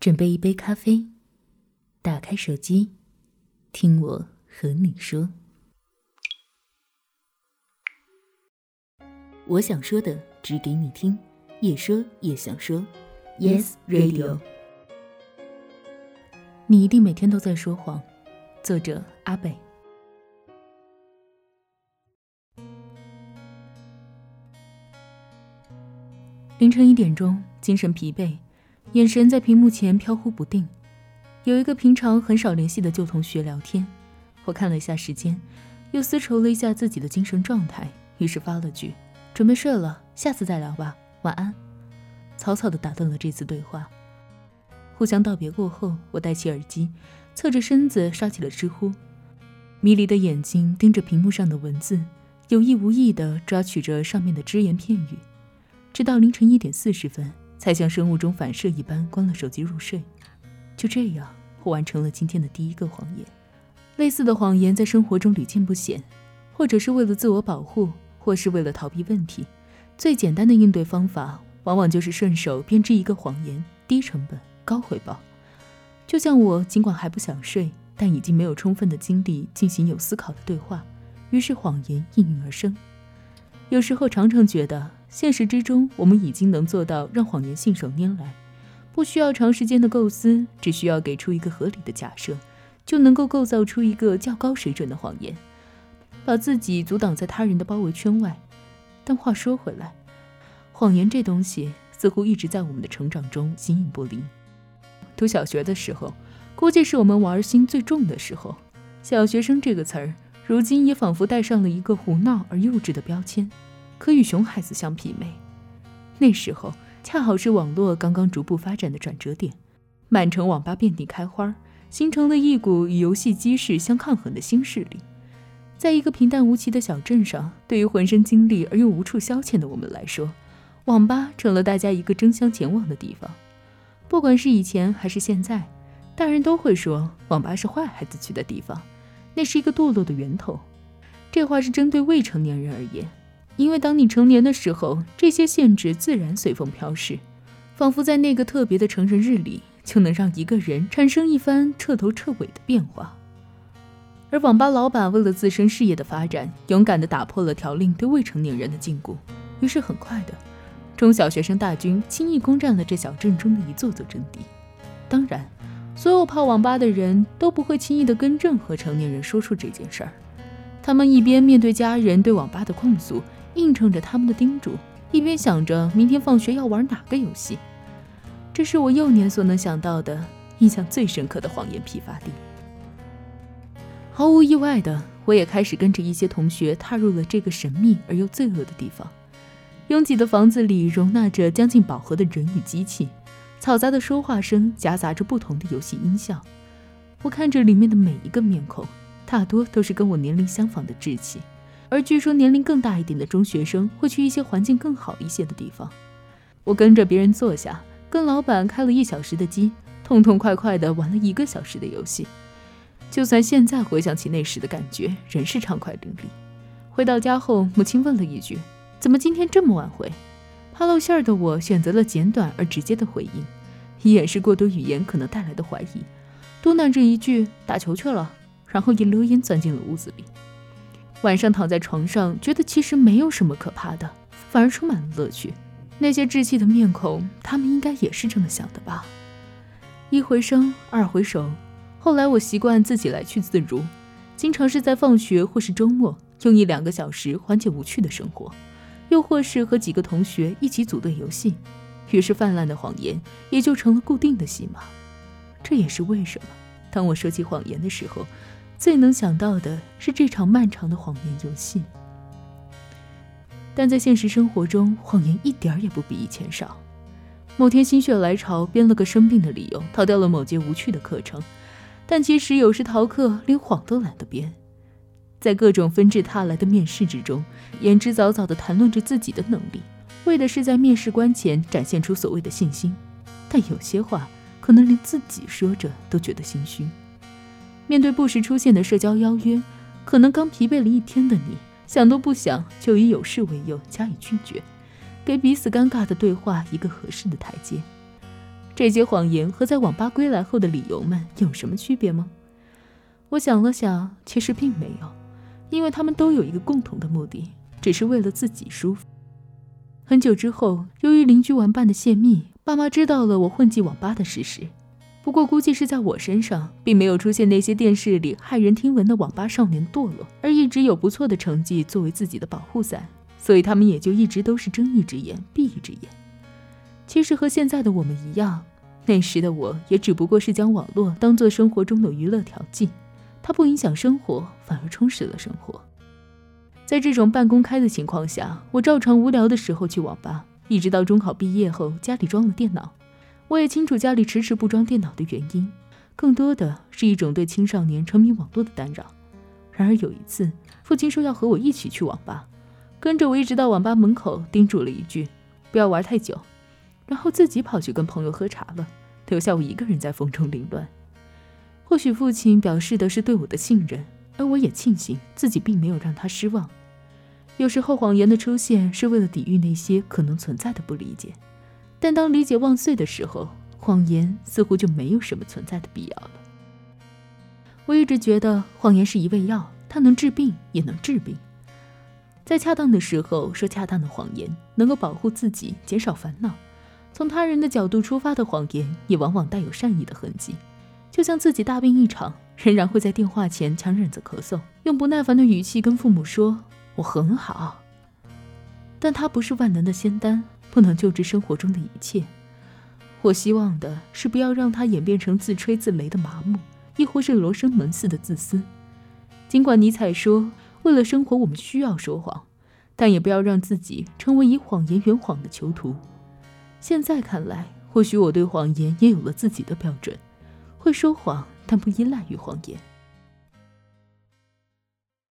准备一杯咖啡，打开手机，听我和你说。我想说的，只给你听，也说也想说。Yes Radio。你一定每天都在说谎。作者：阿北。凌晨一点钟，精神疲惫。眼神在屏幕前飘忽不定，有一个平常很少联系的旧同学聊天。我看了一下时间，又丝绸了一下自己的精神状态，于是发了句：“准备睡了，下次再聊吧，晚安。”草草的打断了这次对话。互相道别过后，我戴起耳机，侧着身子刷起了知乎，迷离的眼睛盯着屏幕上的文字，有意无意地抓取着上面的只言片语，直到凌晨一点四十分。才像生物钟反射一般关了手机入睡。就这样，我完成了今天的第一个谎言。类似的谎言在生活中屡见不鲜，或者是为了自我保护，或是为了逃避问题。最简单的应对方法，往往就是顺手编织一个谎言，低成本高回报。就像我尽管还不想睡，但已经没有充分的精力进行有思考的对话，于是谎言应运而生。有时候常常觉得。现实之中，我们已经能做到让谎言信手拈来，不需要长时间的构思，只需要给出一个合理的假设，就能够构造出一个较高水准的谎言，把自己阻挡在他人的包围圈外。但话说回来，谎言这东西似乎一直在我们的成长中形影不离。读小学的时候，估计是我们玩心最重的时候，小学生这个词儿，如今也仿佛带上了一个胡闹而幼稚的标签。可与熊孩子相媲美。那时候恰好是网络刚刚逐步发展的转折点，满城网吧遍地开花，形成了一股与游戏机势相抗衡的新势力。在一个平淡无奇的小镇上，对于浑身精力而又无处消遣的我们来说，网吧成了大家一个争相前往的地方。不管是以前还是现在，大人都会说网吧是坏孩子去的地方，那是一个堕落的源头。这话是针对未成年人而言。因为当你成年的时候，这些限制自然随风飘逝，仿佛在那个特别的成人日里，就能让一个人产生一番彻头彻尾的变化。而网吧老板为了自身事业的发展，勇敢地打破了条令对未成年人的禁锢，于是很快的，中小学生大军轻易攻占了这小镇中的一座座阵地。当然，所有泡网吧的人都不会轻易地跟任何成年人说出这件事儿，他们一边面对家人对网吧的控诉。应承着他们的叮嘱，一边想着明天放学要玩哪个游戏。这是我幼年所能想到的、印象最深刻的谎言批发地。毫无意外的，我也开始跟着一些同学踏入了这个神秘而又罪恶的地方。拥挤的房子里容纳着将近饱和的人与机器，嘈杂的说话声夹杂着不同的游戏音效。我看着里面的每一个面孔，大多都是跟我年龄相仿的稚气。而据说年龄更大一点的中学生会去一些环境更好一些的地方。我跟着别人坐下，跟老板开了一小时的机，痛痛快快地玩了一个小时的游戏。就算现在回想起那时的感觉，仍是畅快淋漓。回到家后，母亲问了一句：“怎么今天这么晚回？”怕露馅儿的我选择了简短而直接的回应，以掩饰过多语言可能带来的怀疑，嘟囔着一句：“打球去了。”然后一溜烟钻进了屋子里。晚上躺在床上，觉得其实没有什么可怕的，反而充满了乐趣。那些稚气的面孔，他们应该也是这么想的吧？一回生，二回熟。后来我习惯自己来去自如，经常是在放学或是周末，用一两个小时缓解无趣的生活，又或是和几个同学一起组队游戏。于是泛滥的谎言也就成了固定的戏码。这也是为什么，当我说起谎言的时候。最能想到的是这场漫长的谎言游戏，但在现实生活中，谎言一点也不比以前少。某天心血来潮，编了个生病的理由，逃掉了某节无趣的课程。但其实有时逃课连谎都懒得编，在各种纷至沓来的面试之中，言之凿凿地谈论着自己的能力，为的是在面试官前展现出所谓的信心。但有些话，可能连自己说着都觉得心虚。面对不时出现的社交邀约，可能刚疲惫了一天的你，想都不想就以有事为由加以拒绝，给彼此尴尬的对话一个合适的台阶。这些谎言和在网吧归来后的理由们有什么区别吗？我想了想，其实并没有，因为他们都有一个共同的目的，只是为了自己舒服。很久之后，由于邻居玩伴的泄密，爸妈知道了我混迹网吧的事实。不过，估计是在我身上，并没有出现那些电视里骇人听闻的网吧少年堕落，而一直有不错的成绩作为自己的保护伞，所以他们也就一直都是睁一只眼闭一只眼。其实和现在的我们一样，那时的我也只不过是将网络当做生活中的娱乐调剂，它不影响生活，反而充实了生活。在这种半公开的情况下，我照常无聊的时候去网吧，一直到中考毕业后家里装了电脑。我也清楚家里迟迟不装电脑的原因，更多的是一种对青少年沉迷网络的干扰。然而有一次，父亲说要和我一起去网吧，跟着我一直到网吧门口，叮嘱了一句：“不要玩太久。”然后自己跑去跟朋友喝茶了，留下我一个人在风中凌乱。或许父亲表示的是对我的信任，而我也庆幸自己并没有让他失望。有时候谎言的出现是为了抵御那些可能存在的不理解，但当理解万岁的时候，谎言似乎就没有什么存在的必要了。我一直觉得谎言是一味药，它能治病也能治病。在恰当的时候说恰当的谎言，能够保护自己，减少烦恼。从他人的角度出发的谎言，也往往带有善意的痕迹。就像自己大病一场，仍然会在电话前强忍着咳嗽，用不耐烦的语气跟父母说。我很好，但它不是万能的仙丹，不能救治生活中的一切。我希望的是不要让它演变成自吹自擂的麻木，亦或是罗生门似的自私。尽管尼采说，为了生活我们需要说谎，但也不要让自己成为以谎言圆谎的囚徒。现在看来，或许我对谎言也有了自己的标准，会说谎，但不依赖于谎言。